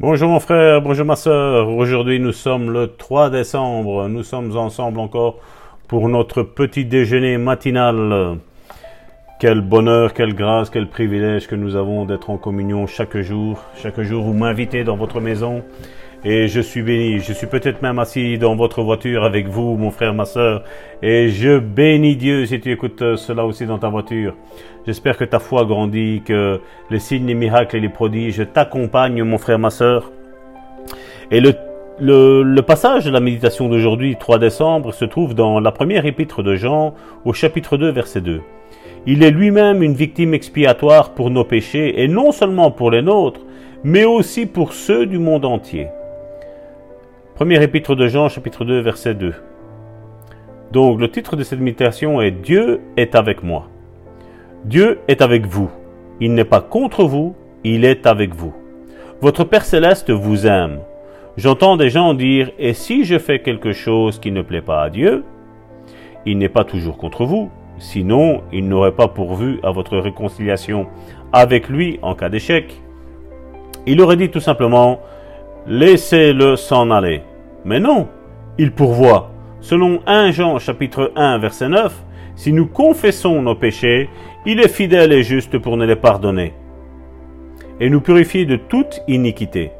Bonjour mon frère, bonjour ma soeur. Aujourd'hui nous sommes le 3 décembre. Nous sommes ensemble encore pour notre petit déjeuner matinal. Quel bonheur, quelle grâce, quel privilège que nous avons d'être en communion chaque jour. Chaque jour vous m'invitez dans votre maison et je suis béni. Je suis peut-être même assis dans votre voiture avec vous, mon frère, ma soeur, et je bénis Dieu si tu écoutes cela aussi dans ta voiture. J'espère que ta foi grandit, que les signes, les miracles et les prodiges t'accompagnent, mon frère, ma soeur. Et le passage de la méditation d'aujourd'hui, 3 décembre, se trouve dans la première épître de Jean, au chapitre 2, verset 2. Il est lui-même une victime expiatoire pour nos péchés, et non seulement pour les nôtres, mais aussi pour ceux du monde entier. Première épître de Jean, chapitre 2, verset 2. Donc le titre de cette méditation est Dieu est avec moi. Dieu est avec vous. Il n'est pas contre vous, il est avec vous. Votre Père céleste vous aime. J'entends des gens dire Et si je fais quelque chose qui ne plaît pas à Dieu? Il n'est pas toujours contre vous, sinon il n'aurait pas pourvu à votre réconciliation avec lui en cas d'échec. Il aurait dit tout simplement Laissez-le s'en aller. Mais non, il pourvoit. Selon 1 Jean chapitre 1 verset 9, si nous confessons nos péchés, il est fidèle et juste pour nous les pardonner et nous purifier de toute iniquité.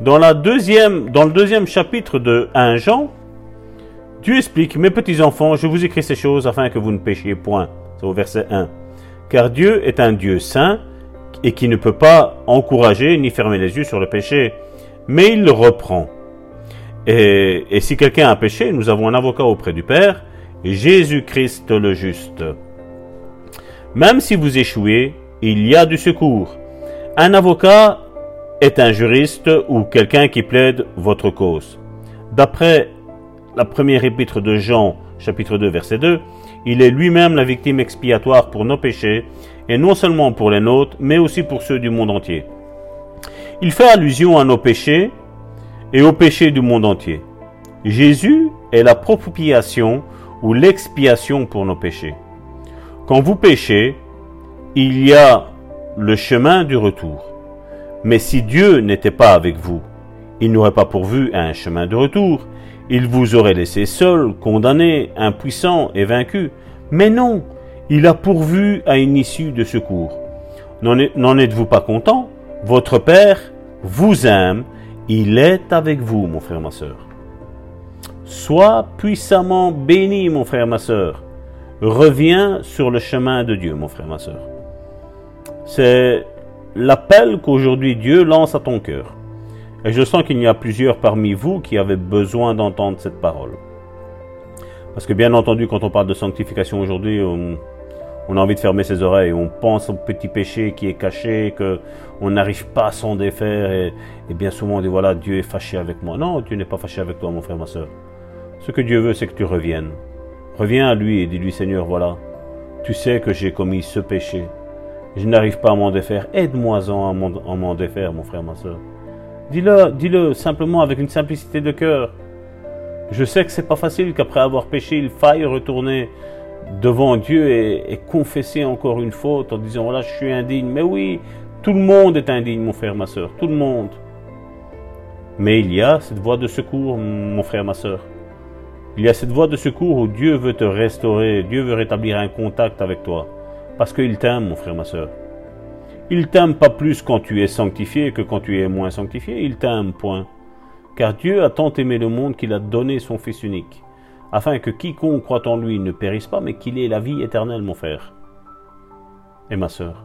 Dans, dans le deuxième chapitre de 1 Jean, Dieu explique, mes petits enfants, je vous écris ces choses afin que vous ne péchiez point. C'est au verset 1. Car Dieu est un Dieu saint et qui ne peut pas encourager ni fermer les yeux sur le péché mais il reprend. Et, si quelqu'un a péché, nous avons un avocat auprès du Père, Jésus-Christ le juste. Même si vous échouez, il y a du secours. Un avocat est un juriste ou quelqu'un qui plaide votre cause. D'après la première épître de Jean, chapitre 2, verset 2, il est lui-même la victime expiatoire pour nos péchés, et non seulement pour les nôtres, mais aussi pour ceux du monde entier. Il fait allusion à nos péchés et aux péchés du monde entier. Jésus est la propitiation ou l'expiation pour nos péchés. Quand vous péchez, il y a le chemin du retour. Mais si Dieu n'était pas avec vous, il n'aurait pas pourvu à un chemin de retour. Il vous aurait laissé seul, condamné, impuissant et vaincu. Mais non, il a pourvu à une issue de secours. N'en êtes-vous pas content? Votre Père vous aime, il est avec vous, mon frère, ma soeur. Sois puissamment béni, mon frère, ma soeur. Reviens sur le chemin de Dieu, mon frère, ma soeur. C'est l'appel qu'aujourd'hui Dieu lance à ton cœur. Et je sens qu'il y a plusieurs parmi vous qui avaient besoin d'entendre cette parole. Parce que bien entendu, quand on parle de sanctification aujourd'hui, on, on a envie de fermer ses oreilles, on pense au petit péché qui est caché, que on n'arrive pas à s'en défaire, et, bien souvent on dit voilà, Dieu est fâché avec moi. Non, Dieu n'est pas fâché avec toi, mon frère, ma soeur. Ce que Dieu veut, c'est que tu reviennes. Reviens à lui et dis-lui, Seigneur, voilà, tu sais que j'ai commis ce péché. Je n'arrive pas à m'en défaire. Aide-moi-en à m'en défaire, mon frère, ma soeur. Dis-le, dis-le simplement avec une simplicité de cœur. Je sais que c'est pas facile qu'après avoir péché, il faille retourner devant Dieu et, confesser encore une faute en disant voilà je suis indigne. Mais oui, tout le monde est indigne, mon frère, ma soeur, tout le monde. Mais il y a cette voie de secours, mon frère, ma soeur. Il y a cette voie de secours où Dieu veut te restaurer, Dieu veut rétablir un contact avec toi. Parce qu'il t'aime, mon frère, ma soeur. Il t'aime pas plus quand tu es sanctifié que quand tu es moins sanctifié. Il t'aime, point. Car Dieu a tant aimé le monde qu'il a donné son Fils unique afin que quiconque croit en lui ne périsse pas, mais qu'il ait la vie éternelle, mon frère et ma sœur.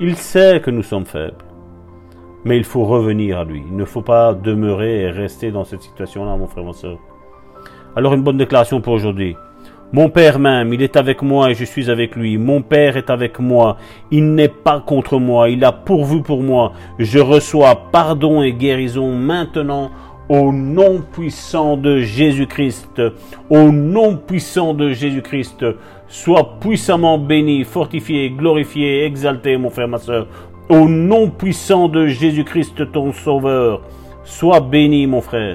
Il sait que nous sommes faibles, mais il faut revenir à lui. Il ne faut pas demeurer et rester dans cette situation-là, mon frère, ma sœur. Alors une bonne déclaration pour aujourd'hui. Mon Père même, il est avec moi et je suis avec lui. Mon Père est avec moi. Il n'est pas contre moi. Il a pourvu pour moi. Je reçois pardon et guérison maintenant au nom puissant de Jésus-Christ, au nom puissant de Jésus-Christ, sois puissamment béni, fortifié, glorifié, exalté, mon frère, ma soeur. Au nom puissant de Jésus-Christ, ton Sauveur, sois béni, mon frère.